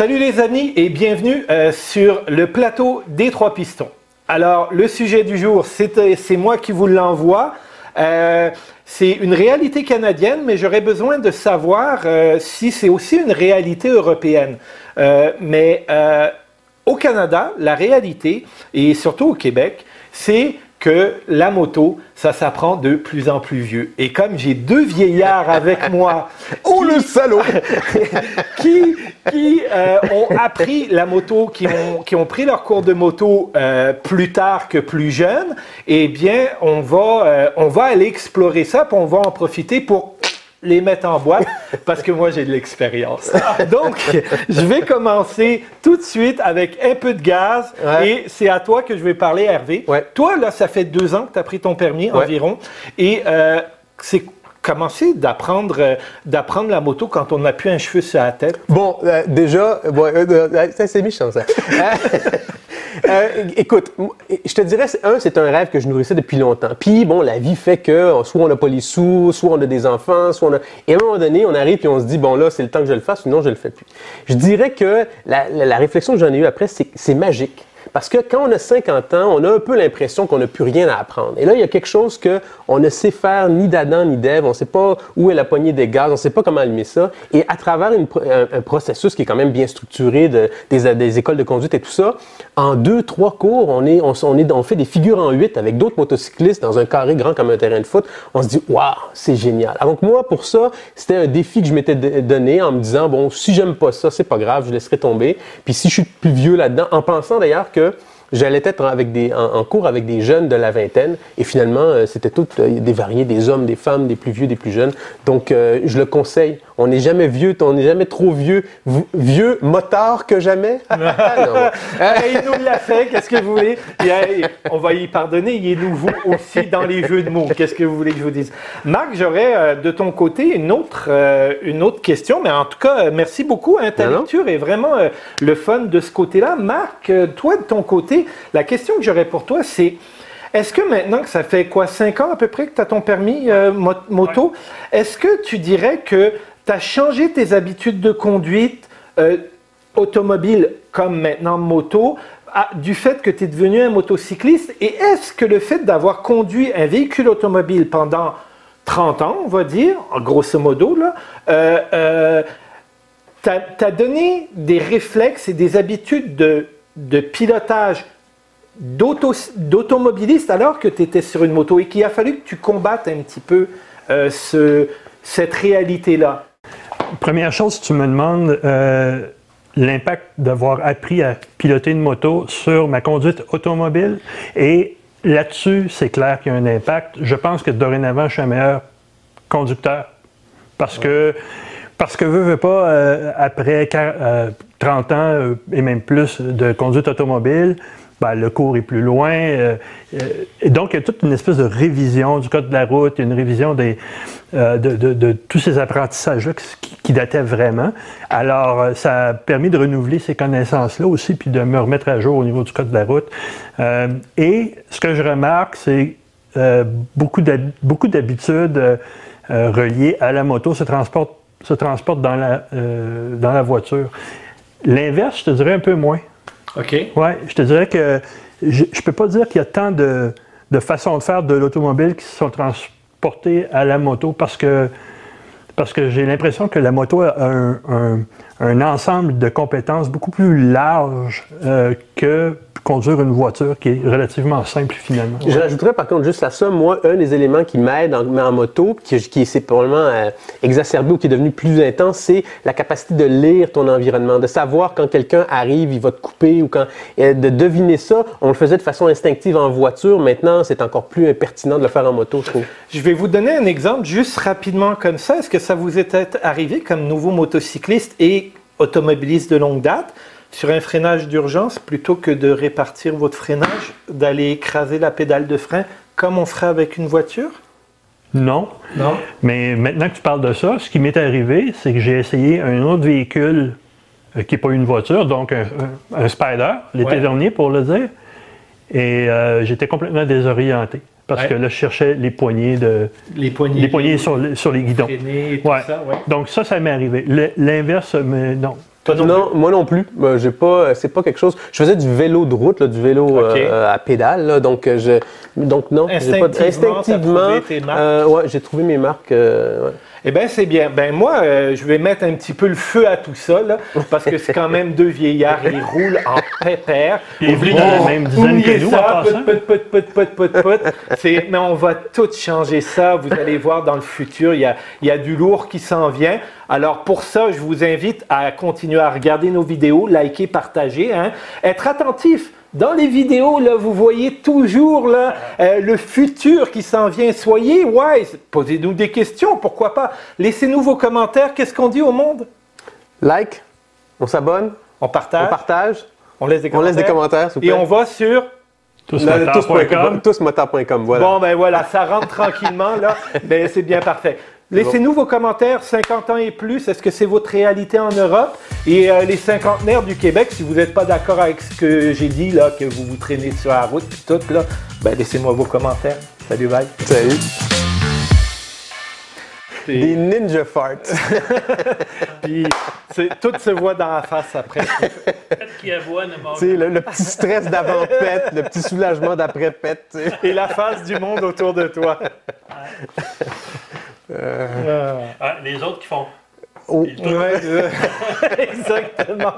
Salut les amis et bienvenue euh, sur le plateau des trois pistons. Alors le sujet du jour, c'est euh, moi qui vous l'envoie. Euh, c'est une réalité canadienne, mais j'aurais besoin de savoir si c'est aussi une réalité européenne. mais au Canada, la réalité, et surtout au Québec, c'est que la moto, ça s'apprend de plus en plus vieux. Et comme j'ai deux vieillards avec moi... oh le salaud Qui, qui euh, ont appris la moto, qui ont, qui ont pris leur cours de moto euh, plus tard que plus jeunes, eh bien, on va, euh, on va aller explorer ça, puis on va en profiter pour les mettre en boîte parce que moi j'ai de l'expérience. Donc, je vais commencer tout de suite avec un peu de gaz et c'est à toi que je vais parler, Hervé. Toi, là, ça fait deux ans que tu as pris ton permis environ et euh, c'est commencer d'apprendre euh, d'apprendre la moto quand on n'a plus un cheveu sur la tête? Bon, euh, déjà, bon, c'est méchant ça. Euh, écoute, je te dirais, un, c'est un rêve que je nourrissais depuis longtemps. Puis, bon, la vie fait que soit on n'a pas les sous, soit on a des enfants, soit on a... Et à un moment donné, on arrive et on se dit, bon, là, c'est le temps que je le fasse, sinon je le fais plus. Je dirais que la, la réflexion que j'en ai eue après, c'est c'est magique. Parce que quand on a 50 ans, on a un peu l'impression qu'on n'a plus rien à apprendre. Et là, il y a quelque chose qu'on ne sait faire ni d'Adam ni d'Ève. On ne sait pas où est la poignée des gaz, on ne sait pas comment allumer ça. Et à travers un, processus qui est quand même bien structuré, de, des, écoles de conduite et tout ça, en deux, trois cours, on, on, est, on fait des figures en huit avec d'autres motocyclistes dans un carré grand comme un terrain de foot. On se dit, waouh, c'est génial. Donc moi, pour ça, c'était un défi que je m'étais donné en me disant, bon, si j'aime pas ça, c'est pas grave, je laisserai tomber. Puis si je suis plus vieux là-dedans, en pensant d'ailleurs que j'allais être en, cours avec des jeunes de la vingtaine et finalement, euh, c'était toutes euh, des variés, des hommes, des femmes, des plus vieux, des plus jeunes. Donc, euh, je le conseille. On n'est jamais vieux, on n'est jamais trop vieux. Vieux, motard que jamais? il nous l'a fait, qu'est-ce que vous voulez? on va y pardonner, il est nouveau aussi dans les jeux de mots. Qu'est-ce que vous voulez que je vous dise? Marc, j'aurais de ton côté une autre, une autre question, mais en tout cas, merci beaucoup. Hein, ta lecture est vraiment le fun de ce côté-là. Marc, toi, de ton côté, la question que j'aurais pour toi, c'est est-ce que maintenant que ça fait quoi, 5 ans à peu près que tu as ton permis euh, moto, est-ce que tu dirais que tu as changé tes habitudes de conduite euh, automobile comme maintenant moto du fait que tu es devenu un motocycliste? Et est-ce que le fait d'avoir conduit un véhicule automobile pendant 30 ans, on va dire, grosso modo, là, euh, t'as donné des réflexes et des habitudes de pilotage d'automobiliste alors que tu étais sur une moto et qu'il a fallu que tu combattes un petit peu euh, ce, cette réalité-là? Première chose, tu me demandes euh, l'impact d'avoir appris à piloter une moto sur ma conduite automobile. Et là-dessus, c'est clair qu'il y a un impact. Je pense que dorénavant, je suis un meilleur conducteur. Parce que, parce que veux, veux pas, euh, après 30 ans euh, et même plus de conduite automobile, ben, le cours est plus loin. Euh, euh, donc, il y a toute une espèce de révision du code de la route, une révision des, de, tous ces apprentissages-là qui, dataient vraiment. Alors, ça a permis de renouveler ces connaissances-là aussi, puis de me remettre à jour au niveau du code de la route. et ce que je remarque, c'est beaucoup d'habitudes reliées à la moto se transportent se dans dans la voiture. L'inverse, je te dirais un peu moins. OK. Oui, je te dirais que je ne peux pas dire qu'il y a tant de, de façons de faire de l'automobile qui sont transportées à la moto parce que, parce que j'ai l'impression que la moto a un, un, ensemble de compétences beaucoup plus large euh, que conduire une voiture qui est relativement simple finalement. Je rajouterais par contre juste à ça, moi, un des éléments qui m'aide en, en, moto, qui, qui est probablement euh, exacerbé ou qui est devenu plus intense, c'est la capacité de lire ton environnement, de savoir quand quelqu'un arrive, il va te couper ou quand... de deviner ça, on le faisait de façon instinctive en voiture, maintenant c'est encore plus impertinent de le faire en moto, je trouve. Je vais vous donner un exemple juste rapidement comme ça. Est-ce que ça vous est arrivé comme nouveau motocycliste et automobiliste de longue date sur un freinage d'urgence, plutôt que de répartir votre freinage, d'aller écraser la pédale de frein comme on ferait avec une voiture? Non. Non. Mais maintenant que tu parles de ça, ce qui m'est arrivé, c'est que j'ai essayé un autre véhicule euh, qui n'est pas une voiture, donc un, Spider, l'été dernier pour le dire, et euh, j'étais complètement désorienté. Parce que là, je cherchais les poignées de. Les poignées. Les poignées sur, sur les guidons. Et tout Ça, Donc, ça, ça m'est arrivé. L'inverse, mais non. Non, Non, moi non plus. J'ai pas, c'est pas quelque chose. Je faisais du vélo de route, là, du vélo euh, à pédale, là, donc euh, je, donc non. j'ai pas- Instinctivement, t'as trouvé tes marques? euh, ouais, j'ai trouvé mes marques. euh, ouais. Eh bien, c'est bien. Ben moi, euh, je vais mettre un petit peu le feu à tout ça, là, parce que c'est quand même deux vieillards, ils roulent en pépère. Ils roulent dans la même dizaine que nous, ça, en passant. put, put, put, put, put, put, put. C'est- Mais on va tout changer ça. Vous allez voir dans le futur, il y a, il y a du lourd qui s'en vient. Alors pour ça, je vous invite à continuer à regarder nos vidéos, liker, partager, hein. être attentif. Dans les vidéos, là, vous voyez toujours là, euh, le futur qui s'en vient. Soyez wise. Posez-nous des questions, pourquoi pas. Laissez-nous vos commentaires. Qu'est-ce qu'on dit au monde? Like, on s'abonne, On partage, on partage, on laisse des on commentaires. laisse des commentaires, Et on va sur... Tousmoteur.com. Tousmoteur.com, voilà. Bon, ben voilà, ça rentre tranquillement, là. Ben, c'est bien parfait. Laissez-nous vos commentaires, 50 ans et plus, est-ce que c'est votre réalité en Europe? Et euh, les cinquantenaires du Québec, si vous n'êtes pas d'accord avec ce que j'ai dit, là, que vous vous traînez sur la route, puis tout, là, ben laissez-moi vos commentaires. Salut, bye. Salut. Des ninja farts. Puis, c'est- tout se voit dans la face après. qui le, le petit stress d'avant-pète, le petit soulagement d'après-pète. tu sais. Et la face du monde autour de toi. Euh, Ah, les autres qui font. Oh. ouais, euh, exactement.